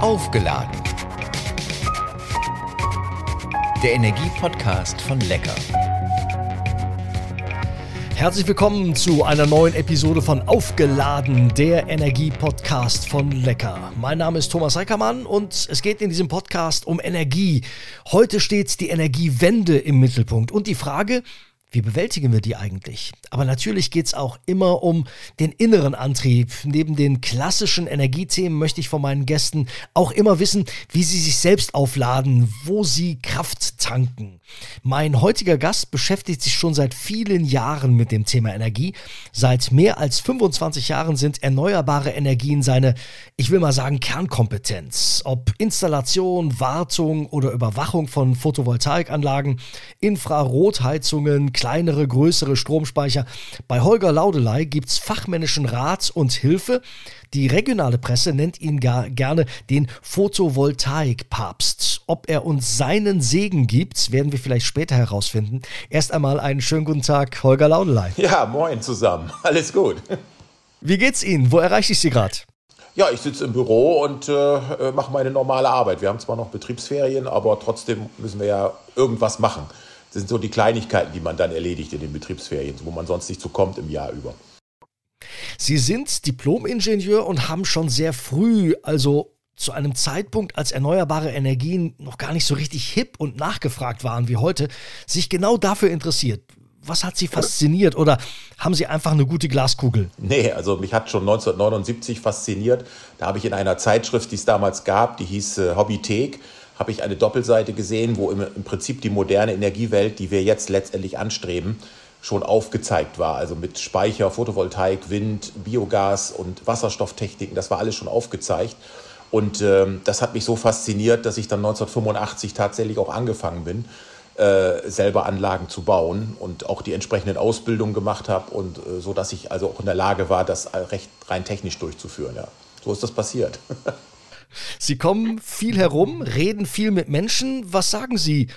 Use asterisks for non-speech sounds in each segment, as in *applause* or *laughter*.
Aufgeladen. Der Energiepodcast von Lecker. Herzlich willkommen zu einer neuen Episode von Aufgeladen, der Energie-Podcast von Lecker. Mein Name ist Thomas Reckermann und es geht in diesem Podcast um Energie. Heute steht die Energiewende im Mittelpunkt und die Frage, wie bewältigen wir die eigentlich? Aber natürlich geht es auch immer um den inneren Antrieb. Neben den klassischen Energiethemen möchte ich von meinen Gästen auch immer wissen, wie sie sich selbst aufladen, wo sie Kraft tanken. Mein heutiger Gast beschäftigt sich schon seit vielen Jahren mit dem Thema Energie. Seit mehr als 25 Jahren sind erneuerbare Energien seine, ich will mal sagen, Kernkompetenz. Ob Installation, Wartung oder Überwachung von Photovoltaikanlagen, Infrarotheizungen, kleinere, größere Stromspeicher. Bei Holger Laudelei gibt es fachmännischen Rat und Hilfe. Die regionale Presse nennt ihn gar gerne den Photovoltaik-Papst. Ob er uns seinen Segen gibt, werden wir vielleicht später herausfinden. Erst einmal einen schönen guten Tag, Holger Laudelei. Ja, moin zusammen. *laughs* Alles gut. Wie geht's Ihnen? Wo erreiche ich Sie gerade? Ja, ich sitze im Büro und äh, mache meine normale Arbeit. Wir haben zwar noch Betriebsferien, aber trotzdem müssen wir ja irgendwas machen. Das sind so die Kleinigkeiten, die man dann erledigt in den Betriebsferien, wo man sonst nicht so kommt im Jahr über. Sie sind Diplom-Ingenieur und haben schon sehr früh, also zu einem Zeitpunkt, als erneuerbare Energien noch gar nicht so richtig hip und nachgefragt waren wie heute, sich genau dafür interessiert. Was hat Sie fasziniert oder haben Sie einfach eine gute Glaskugel? Nee, also mich hat schon 1979 fasziniert. Da habe ich in einer Zeitschrift, die es damals gab, die hieß äh, Hobbythek, habe ich eine Doppelseite gesehen, wo im, im Prinzip die moderne Energiewelt, die wir jetzt letztendlich anstreben, schon aufgezeigt war. Also mit Speicher, Photovoltaik, Wind, Biogas und Wasserstofftechniken, das war alles schon aufgezeigt. Und ähm, das hat mich so fasziniert, dass ich dann 1985 tatsächlich auch angefangen bin, äh, selber Anlagen zu bauen und auch die entsprechenden Ausbildungen gemacht habe und äh, so, dass ich also auch in der Lage war, das recht rein technisch durchzuführen. Ja. So ist das passiert. *laughs* Sie kommen viel herum, reden viel mit Menschen. Was sagen Sie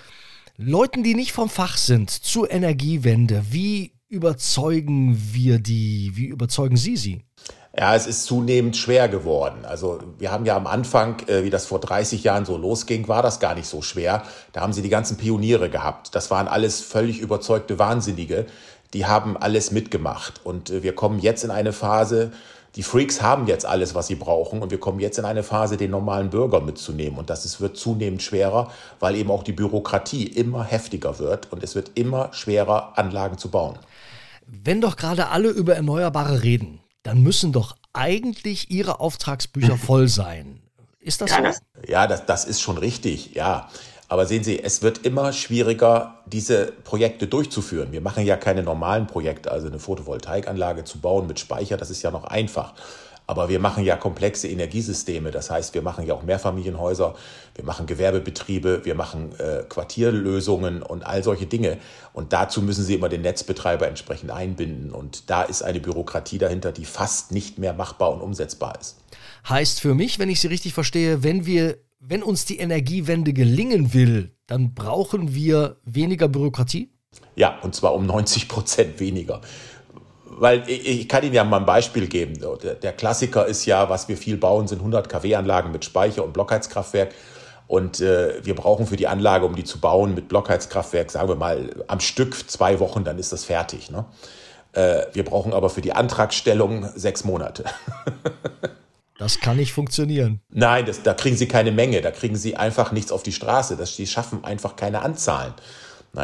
Leuten, die nicht vom Fach sind, zur Energiewende? Wie überzeugen wir die? Wie überzeugen Sie sie? Ja, es ist zunehmend schwer geworden. Also wir haben ja am Anfang, äh, wie das vor 30 Jahren so losging, war das gar nicht so schwer. Da haben sie die ganzen Pioniere gehabt. Das waren alles völlig überzeugte Wahnsinnige. Die haben alles mitgemacht. Und äh, wir kommen jetzt in eine Phase, die Freaks haben jetzt alles, was sie brauchen und wir kommen jetzt in eine Phase, den normalen Bürger mitzunehmen und das ist, wird zunehmend schwerer, weil eben auch die Bürokratie immer heftiger wird und es wird immer schwerer, Anlagen zu bauen. Wenn doch gerade alle über Erneuerbare reden, dann müssen doch eigentlich ihre Auftragsbücher *laughs* voll sein. Ist das ja, so? Das, ja, das, das ist schon richtig, ja. Aber sehen Sie, es wird immer schwieriger, diese Projekte durchzuführen. Wir machen ja keine normalen Projekte, also eine Photovoltaikanlage zu bauen mit Speicher, das ist ja noch einfach. Aber wir machen ja komplexe Energiesysteme. Das heißt, wir machen ja auch Mehrfamilienhäuser, wir machen Gewerbebetriebe, wir machen äh, Quartierlösungen und all solche Dinge. Und dazu müssen Sie immer den Netzbetreiber entsprechend einbinden. Und da ist eine Bürokratie dahinter, die fast nicht mehr machbar und umsetzbar ist. Heißt für mich, wenn ich Sie richtig verstehe, wenn wir wenn uns die Energiewende gelingen will, dann brauchen wir weniger Bürokratie? Ja, und zwar um 90 Prozent weniger. Weil ich, kann Ihnen ja mal ein Beispiel geben. Der Klassiker ist ja, was wir viel bauen, sind 100 kW-Anlagen mit Speicher und Blockheizkraftwerk. Und äh, wir brauchen für die Anlage, um die zu bauen, mit Blockheizkraftwerk, sagen wir mal, am Stück zwei Wochen, dann ist das fertig. Ne? Äh, wir brauchen aber für die Antragstellung sechs Monate. *laughs* Das kann nicht funktionieren. Nein, das, da kriegen sie keine Menge, da kriegen sie einfach nichts auf die Straße. Das, die schaffen einfach keine Anzahlen.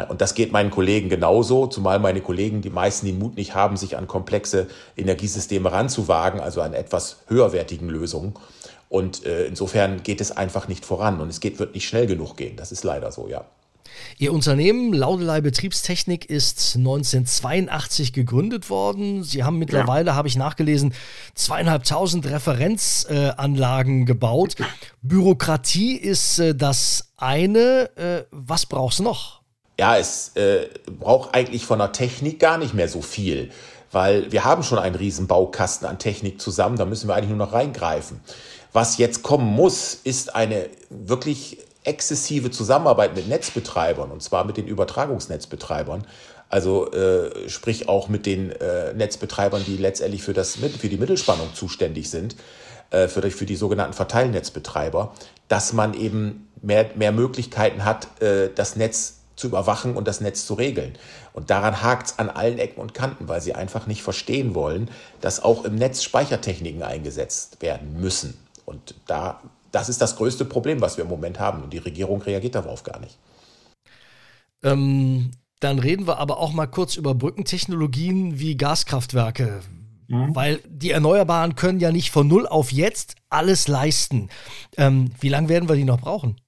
Und das geht meinen Kollegen genauso, zumal meine Kollegen, die meisten den Mut nicht haben, sich an komplexe Energiesysteme ranzuwagen, also an etwas höherwertigen Lösungen. Und äh, insofern geht es einfach nicht voran und es geht, wird nicht schnell genug gehen. Das ist leider so, ja. Ihr Unternehmen Laudelei Betriebstechnik ist 1982 gegründet worden. Sie haben mittlerweile, ja. habe ich nachgelesen, zweieinhalbtausend Referenzanlagen äh, gebaut. Bürokratie ist äh, das eine. Äh, was brauchst du noch? Ja, es äh, braucht eigentlich von der Technik gar nicht mehr so viel, weil wir haben schon einen riesen Baukasten an Technik zusammen. Da müssen wir eigentlich nur noch reingreifen. Was jetzt kommen muss, ist eine wirklich exzessive Zusammenarbeit mit Netzbetreibern, und zwar mit den Übertragungsnetzbetreibern, also äh, sprich auch mit den äh, Netzbetreibern, die letztendlich für, das, für die Mittelspannung zuständig sind. äh, für, für die sogenannten Verteilnetzbetreiber, dass man eben mehr, mehr Möglichkeiten hat, äh, das Netz zu überwachen und das Netz zu regeln. Und daran hakt es an allen Ecken und Kanten, weil sie einfach nicht verstehen wollen, dass auch im Netz Speichertechniken eingesetzt werden müssen. Und da, das ist das größte Problem, was wir im Moment haben. Und die Regierung reagiert darauf gar nicht. Ähm, dann reden wir aber auch mal kurz über Brückentechnologien wie Gaskraftwerke. Mhm. Weil die Erneuerbaren können ja nicht von null auf jetzt alles leisten. Ähm, wie lange werden wir die noch brauchen?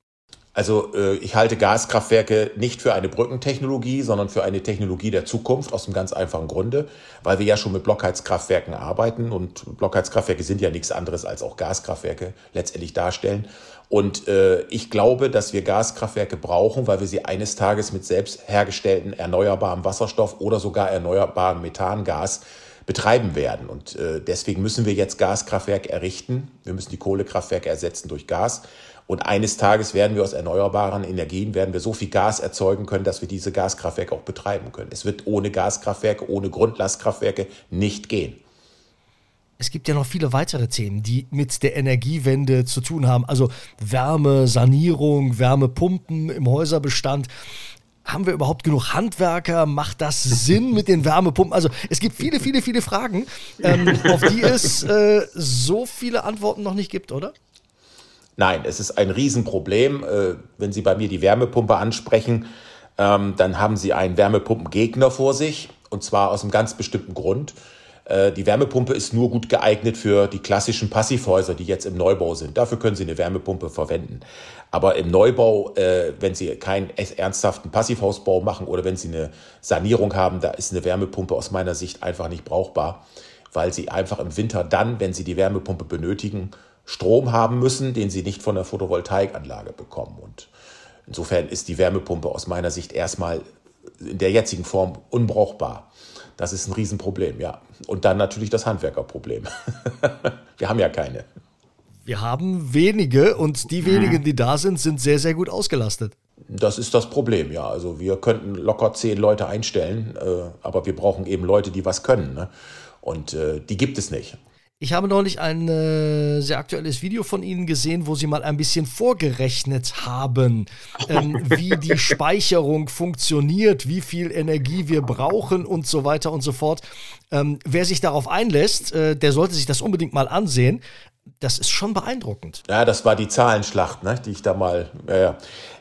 Also äh, ich halte Gaskraftwerke nicht für eine Brückentechnologie, sondern für eine Technologie der Zukunft aus einem ganz einfachen Grunde, weil wir ja schon mit Blockheizkraftwerken arbeiten und Blockheizkraftwerke sind ja nichts anderes als auch Gaskraftwerke letztendlich darstellen. Und äh, ich glaube, dass wir Gaskraftwerke brauchen, weil wir sie eines Tages mit selbst hergestellten erneuerbarem Wasserstoff oder sogar erneuerbarem Methangas betreiben werden. Und äh, deswegen müssen wir jetzt Gaskraftwerke errichten. Wir müssen die Kohlekraftwerke ersetzen durch Gas. Und eines Tages werden wir aus erneuerbaren Energien, werden wir so viel Gas erzeugen können, dass wir diese Gaskraftwerke auch betreiben können. Es wird ohne Gaskraftwerke, ohne Grundlastkraftwerke nicht gehen. Es gibt ja noch viele weitere Themen, die mit der Energiewende zu tun haben. Also Wärme, Sanierung, Wärmepumpen im Häuserbestand. Haben wir überhaupt genug Handwerker? Macht das *laughs* Sinn mit den Wärmepumpen? Also es gibt viele, viele, viele Fragen, ähm, auf die es äh, so viele Antworten noch nicht gibt, oder? Nein, es ist ein Riesenproblem. Äh, wenn Sie bei mir die Wärmepumpe ansprechen, ähm, dann haben Sie einen Wärmepumpengegner vor sich. Und zwar aus einem ganz bestimmten Grund. Äh, die Wärmepumpe ist nur gut geeignet für die klassischen Passivhäuser, die jetzt im Neubau sind. Dafür können Sie eine Wärmepumpe verwenden. Aber im Neubau, äh, wenn Sie keinen ernsthaften Passivhausbau machen oder wenn Sie eine Sanierung haben, da ist eine Wärmepumpe aus meiner Sicht einfach nicht brauchbar, weil Sie einfach im Winter dann, wenn Sie die Wärmepumpe benötigen, Strom haben müssen, den sie nicht von der Photovoltaikanlage bekommen. Und insofern ist die Wärmepumpe aus meiner Sicht erstmal in der jetzigen Form unbrauchbar. Das ist ein Riesenproblem, ja. Und dann natürlich das Handwerkerproblem. *laughs* Wir haben ja keine. Wir haben wenige und die wenigen, die da sind, sind sehr, sehr gut ausgelastet. Das ist das Problem, ja. Also wir könnten locker zehn Leute einstellen, äh, aber wir brauchen eben Leute, die was können. Ne? Und äh, die gibt es nicht. Ich habe neulich ein äh, sehr aktuelles Video von Ihnen gesehen, wo Sie mal ein bisschen vorgerechnet haben, ähm, *laughs* wie die Speicherung funktioniert, wie viel Energie wir brauchen und so weiter und so fort. Ähm, wer sich darauf einlässt, äh, der sollte sich das unbedingt mal ansehen. Das ist schon beeindruckend. Ja, das war die Zahlenschlacht, ne, die ich da mal. Äh,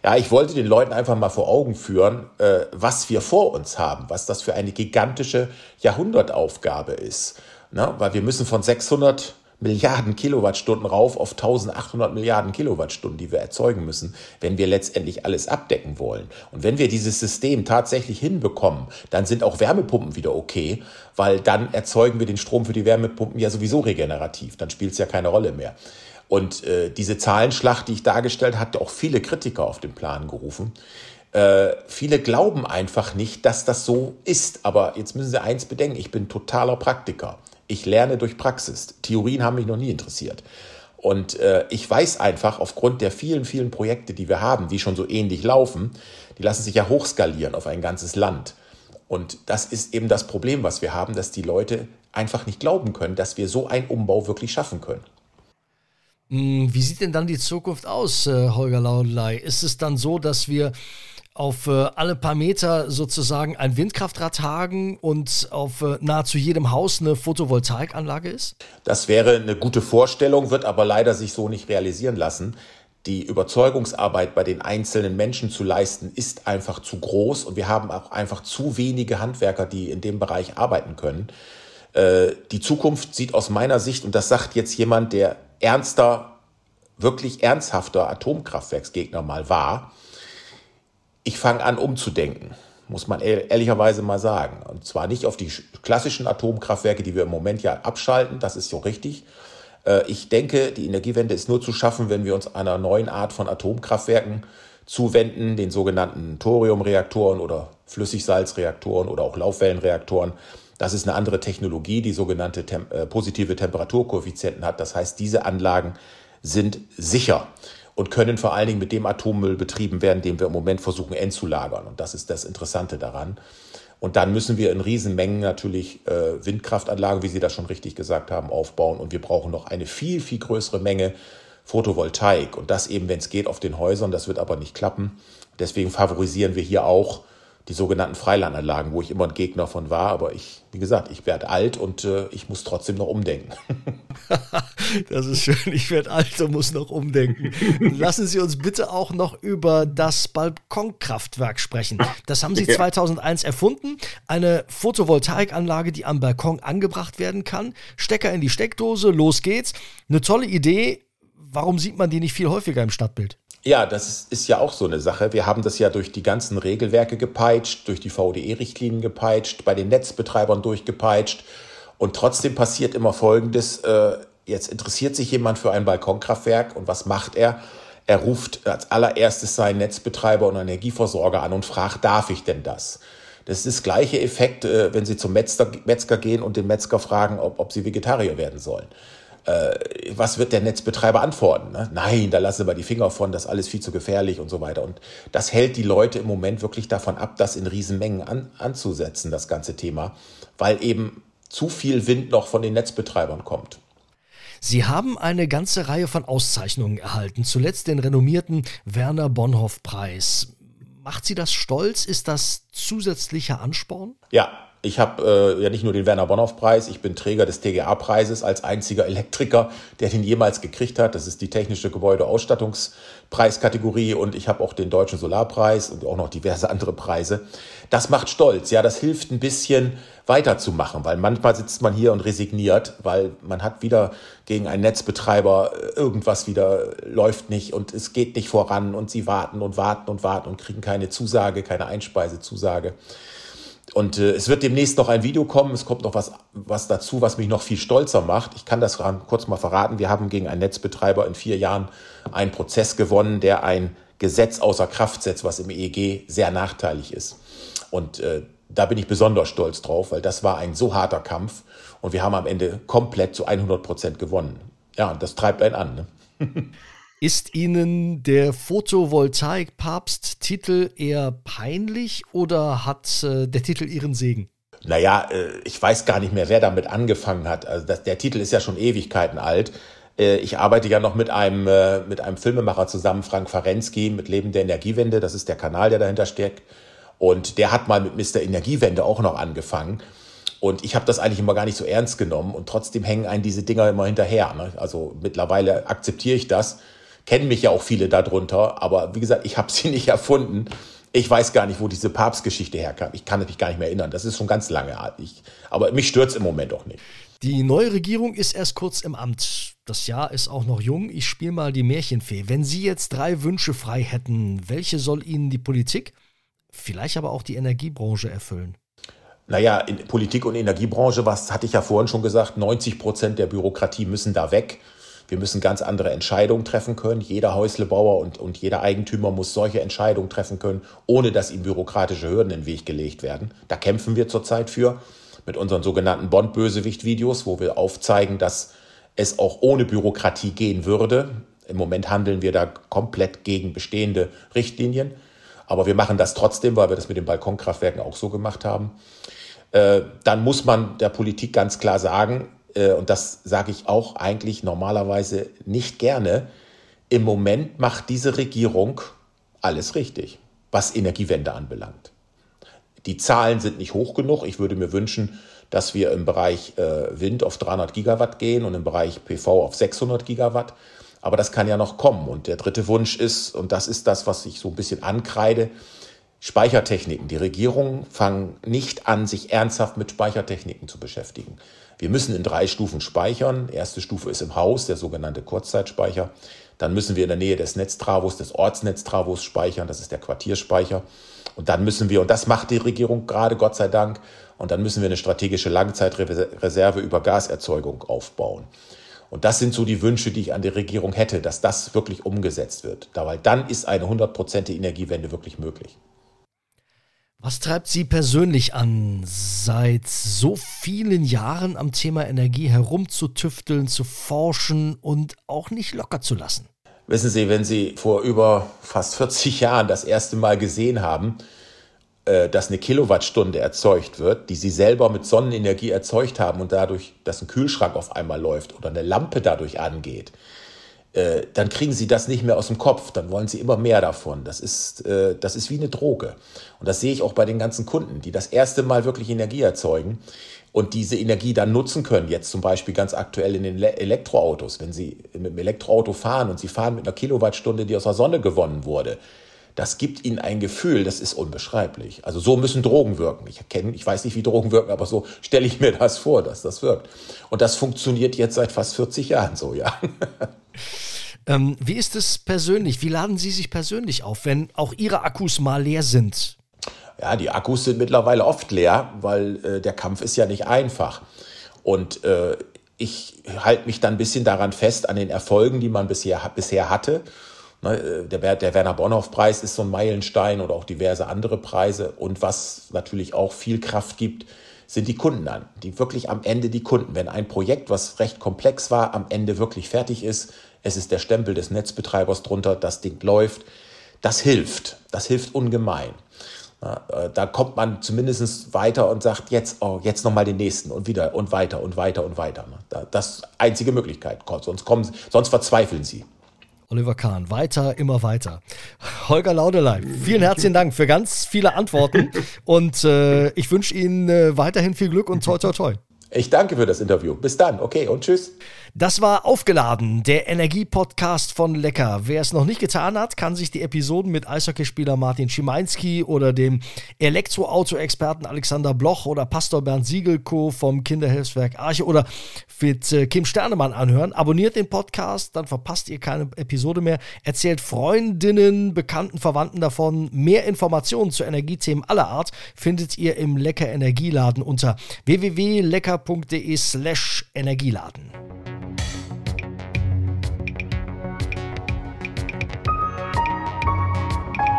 ja, ich wollte den Leuten einfach mal vor Augen führen, äh, was wir vor uns haben, was das für eine gigantische Jahrhundertaufgabe ist. Ne? Weil wir müssen von 600 Milliarden Kilowattstunden rauf auf 1800 Milliarden Kilowattstunden, die wir erzeugen müssen, wenn wir letztendlich alles abdecken wollen. Und wenn wir dieses System tatsächlich hinbekommen, dann sind auch Wärmepumpen wieder okay, weil dann erzeugen wir den Strom für die Wärmepumpen ja sowieso regenerativ. Dann spielt es ja keine Rolle mehr. Und äh, diese Zahlenschlacht, die ich dargestellt hat auch viele Kritiker auf den Plan gerufen. Äh, viele glauben einfach nicht, dass das so ist. Aber jetzt müssen Sie eins bedenken, ich bin totaler Praktiker. Ich lerne durch Praxis. Theorien haben mich noch nie interessiert. Und äh, ich weiß einfach, aufgrund der vielen, vielen Projekte, die wir haben, die schon so ähnlich laufen, die lassen sich ja hochskalieren auf ein ganzes Land. Und das ist eben das Problem, was wir haben, dass die Leute einfach nicht glauben können, dass wir so einen Umbau wirklich schaffen können. Hm, wie sieht denn dann die Zukunft aus, äh, Holger Laudelei? Ist es dann so, dass wir auf äh, alle paar Meter sozusagen ein Windkraftrad hagen und auf äh, nahezu jedem Haus eine Photovoltaikanlage ist? Das wäre eine gute Vorstellung, wird aber leider sich so nicht realisieren lassen. Die Überzeugungsarbeit bei den einzelnen Menschen zu leisten, ist einfach zu groß und wir haben auch einfach zu wenige Handwerker, die in dem Bereich arbeiten können. Äh, die Zukunft sieht aus meiner Sicht, und das sagt jetzt jemand, der ernster, wirklich ernsthafter Atomkraftwerksgegner mal war, ich fange an umzudenken, muss man ehrlicherweise mal sagen. Und zwar nicht auf die klassischen Atomkraftwerke, die wir im Moment ja abschalten, das ist so richtig. Äh, ich denke, die Energiewende ist nur zu schaffen, wenn wir uns einer neuen Art von Atomkraftwerken zuwenden, den sogenannten Thoriumreaktoren oder Flüssigsalzreaktoren oder auch Laufwellenreaktoren. Das ist eine andere Technologie, die sogenannte Tem äh, positive Temperaturkoeffizienten hat. Das heißt, diese Anlagen sind sicher und können vor allen Dingen mit dem Atommüll betrieben werden, den wir im Moment versuchen entzulagern. Und das ist das Interessante daran. Und dann müssen wir in Riesenmengen natürlich äh, Windkraftanlagen, wie Sie das schon richtig gesagt haben, aufbauen. Und wir brauchen noch eine viel, viel größere Menge Photovoltaik. Und das eben, wenn es geht, auf den Häusern. Das wird aber nicht klappen. Deswegen favorisieren wir hier auch die sogenannten Freilandanlagen, wo ich immer ein Gegner von war. Aber ich, wie gesagt, ich werde alt und äh, ich muss trotzdem noch umdenken. *laughs* das ist schön. Ich werde alt und muss noch umdenken. Lassen Sie uns bitte auch noch über das Balkonkraftwerk sprechen. Das haben Sie 2001 erfunden. Eine Photovoltaikanlage, die am Balkon angebracht werden kann. Stecker in die Steckdose, los geht's. Eine tolle Idee. Warum sieht man die nicht viel häufiger im Stadtbild? Ja, das ist ja auch so eine Sache. Wir haben das ja durch die ganzen Regelwerke gepeitscht, durch die VDE-Richtlinien gepeitscht, bei den Netzbetreibern durchgepeitscht. Und trotzdem passiert immer Folgendes. Äh, jetzt interessiert sich jemand für ein Balkonkraftwerk und was macht er? Er ruft als allererstes seinen Netzbetreiber und Energieversorger an und fragt, darf ich denn das? Das ist das gleiche Effekt, äh, wenn Sie zum Metzger, Metzger gehen und den Metzger fragen, ob, ob Sie Vegetarier werden sollen äh, was wird der Netzbetreiber antworten? Ne? Nein, da lassen wir die Finger von, das ist alles viel zu gefährlich und so weiter. Und das hält die Leute im Moment wirklich davon ab, das in Riesenmengen an, anzusetzen, das ganze Thema, weil eben zu viel Wind noch von den Netzbetreibern kommt. Sie haben eine ganze Reihe von Auszeichnungen erhalten, zuletzt den renommierten Werner Bonhoff Preis. Macht Sie das stolz? Ist das zusätzlicher Ansporn? Ja, ich habe äh, ja nicht nur den Werner Bonhoff-Preis, ich bin Träger des TGA-Preises als einziger Elektriker, der den jemals gekriegt hat. Das ist die technische Gebäudeausstattungspreiskategorie und ich habe auch den Deutschen Solarpreis und auch noch diverse andere Preise. Das macht stolz, ja, das hilft ein bisschen weiterzumachen, weil manchmal sitzt man hier und resigniert, weil man hat wieder gegen einen Netzbetreiber äh, irgendwas wieder läuft nicht und es geht nicht voran und sie warten und warten und warten und kriegen keine Zusage, keine Einspeisezusage. Und äh, es wird demnächst noch ein Video kommen. Es kommt noch was, was dazu, was mich noch viel stolzer macht. Ich kann das kurz mal verraten. Wir haben gegen einen Netzbetreiber in vier Jahren einen Prozess gewonnen, der ein Gesetz außer Kraft setzt, was im EEG sehr nachteilig ist. Und äh, da bin ich besonders stolz drauf, weil das war ein so harter Kampf und wir haben am Ende komplett zu 100 Prozent gewonnen. Ja, und das treibt einen an. Ne? *laughs* Ist Ihnen der Photovoltaik-Papst-Titel eher peinlich oder hat äh, der Titel Ihren Segen? Naja, äh, ich weiß gar nicht mehr, wer damit angefangen hat. Also das, der Titel ist ja schon Ewigkeiten alt. Äh, ich arbeite ja noch mit einem, äh, mit einem Filmemacher zusammen, Frank Farensky, mit Leben der Energiewende. Das ist der Kanal, der dahinter steckt. Und der hat mal mit Mr. Energiewende auch noch angefangen. Und ich habe das eigentlich immer gar nicht so ernst genommen. Und trotzdem hängen einen diese Dinger immer hinterher. Ne? Also mittlerweile akzeptiere ich das kennen mich ja auch viele darunter, aber wie gesagt, ich habe *laughs* sie nicht erfunden. Ich weiß gar nicht, wo diese Papstgeschichte herkam. Ich kann mich gar nicht mehr erinnern. Das ist schon ganz lange. Ich, aber mich stört es im Moment auch nicht. Die neue Regierung ist erst kurz im Amt. Das Jahr ist auch noch jung. Ich spiele mal die Märchenfee. Wenn Sie jetzt drei Wünsche frei hätten, welche soll Ihnen die Politik, vielleicht aber auch die Energiebranche erfüllen? Naja, in Politik und Energiebranche, was hatte ich ja vorhin schon gesagt, 90 Prozent der Bürokratie müssen da weg. Wir müssen ganz andere Entscheidungen treffen können. Jeder Häuslebauer und, und jeder Eigentümer muss solche Entscheidungen treffen können, ohne dass ihm bürokratische Hürden in den Weg gelegt werden. Da kämpfen wir zurzeit für mit unseren sogenannten Bond-Bösewicht-Videos, wo wir aufzeigen, dass es auch ohne Bürokratie gehen würde. Im Moment handeln wir da komplett gegen bestehende Richtlinien. Aber wir machen das trotzdem, weil wir das mit den Balkonkraftwerken auch so gemacht haben. Äh, dann muss man der Politik ganz klar sagen, äh, und das sage ich auch eigentlich normalerweise nicht gerne, im Moment macht diese Regierung alles richtig, was Energiewende anbelangt. Die Zahlen sind nicht hoch genug. Ich würde mir wünschen, dass wir im Bereich äh, Wind auf 300 Gigawatt gehen und im Bereich PV auf 600 Gigawatt. Aber das kann ja noch kommen. Und der dritte Wunsch ist, und das ist das, was ich so ein bisschen ankreide, Speichertechniken. Die Regierungen fangen nicht an, sich ernsthaft mit Speichertechniken zu beschäftigen. Wir müssen in drei Stufen speichern. Erste Stufe ist im Haus, der sogenannte Kurzzeitspeicher. Dann müssen wir in der Nähe des Netztravos, des Ortsnetztravos speichern. Das ist der Quartierspeicher. Und dann müssen wir, und das macht die Regierung gerade, Gott sei Dank, und dann müssen wir eine strategische Langzeitreserve über Gaserzeugung aufbauen. Und das sind so die Wünsche, die ich an die Regierung hätte, dass das wirklich umgesetzt wird. Weil dann ist eine hundertprozentige Energiewende wirklich möglich. Was treibt Sie persönlich an, seit so vielen Jahren am Thema Energie herumzutüfteln, zu forschen und auch nicht locker zu lassen? Wissen Sie, wenn Sie vor über fast 40 Jahren das erste Mal gesehen haben, äh, dass eine Kilowattstunde erzeugt wird, die sie selber mit Sonnenenergie erzeugt haben und dadurch, dass ein Kühlschrank auf einmal läuft oder eine Lampe dadurch angeht, äh, dann kriegen sie das nicht mehr aus dem Kopf, dann wollen sie immer mehr davon. Das ist, äh, das ist wie eine Droge. Und das sehe ich auch bei den ganzen Kunden, die das erste Mal wirklich Energie erzeugen und diese Energie dann nutzen können. Jetzt zum Beispiel ganz aktuell in den Elektroautos. Wenn Sie mit dem Elektroauto fahren und Sie fahren mit einer Kilowattstunde, die aus der Sonne gewonnen wurde, das gibt ihnen ein Gefühl, das ist unbeschreiblich. Also so müssen Drogen wirken. Ich kenne, ich weiß nicht, wie Drogen wirken, aber so stelle ich mir das vor, dass das wirkt. Und das funktioniert jetzt seit fast 40 Jahren so, ja. *laughs* Ähm, wie ist es persönlich? Wie laden Sie sich persönlich auf, wenn auch Ihre Akkus mal leer sind? Ja, die Akkus sind mittlerweile oft leer, weil äh, der Kampf ist ja nicht einfach. Und äh, ich halte mich dann ein bisschen daran fest, an den Erfolgen, die man bisher, bisher hatte. Ne, äh, der, der Werner Bonhoff-Preis ist so ein Meilenstein oder auch diverse andere Preise. Und was natürlich auch viel Kraft gibt, sind die Kunden an. Die wirklich am Ende die Kunden. Wenn ein Projekt, was recht komplex war, am Ende wirklich fertig ist, es ist der Stempel des Netzbetreibers drunter, das Ding läuft, das hilft. Das hilft ungemein. Äh, da kommt man zumindest weiter und sagt, jetzt, oh, jetzt nochmal den nächsten und wieder und weiter und weiter und weiter. Das ist einzige Möglichkeit. Sonst, kommen, sonst verzweifeln sie. Oliver Kahn, weiter, immer weiter. Holger Laudelei, vielen herzlichen Dank für ganz viele Antworten *laughs* und äh, ich wünsche Ihnen äh, weiterhin viel Glück und toi toi toi. Ich danke für das Interview. Bis dann. Okay und tschüss. Das war aufgeladen, der Energie-Podcast von Lecker. Wer es noch nicht getan hat, kann sich die Episoden mit Eishockeyspieler Martin Schimanski oder dem Elektroauto-Experten Alexander Bloch oder Pastor Bernd Siegelko vom Kinderhilfswerk Arche oder mit äh, Kim Sternemann anhören. Abonniert den Podcast, dann verpasst ihr keine Episode mehr. Erzählt Freundinnen, Bekannten, Verwandten davon. Mehr Informationen zu Energiethemen aller Art findet ihr im Lecker Energieladen unter www.lecker.de slash Energieladen.